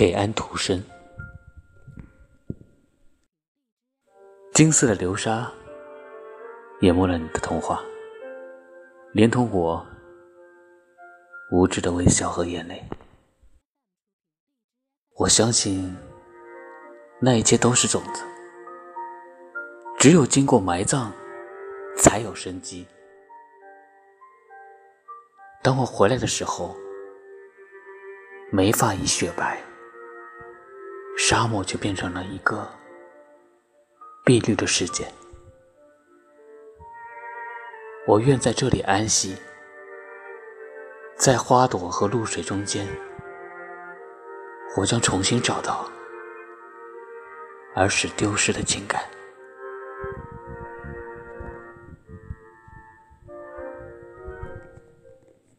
给安徒生，金色的流沙淹没了你的童话，连同我无知的微笑和眼泪。我相信，那一切都是种子，只有经过埋葬，才有生机。当我回来的时候，眉发已雪白。沙漠就变成了一个碧绿的世界。我愿在这里安息，在花朵和露水中间，我将重新找到儿时丢失的情感。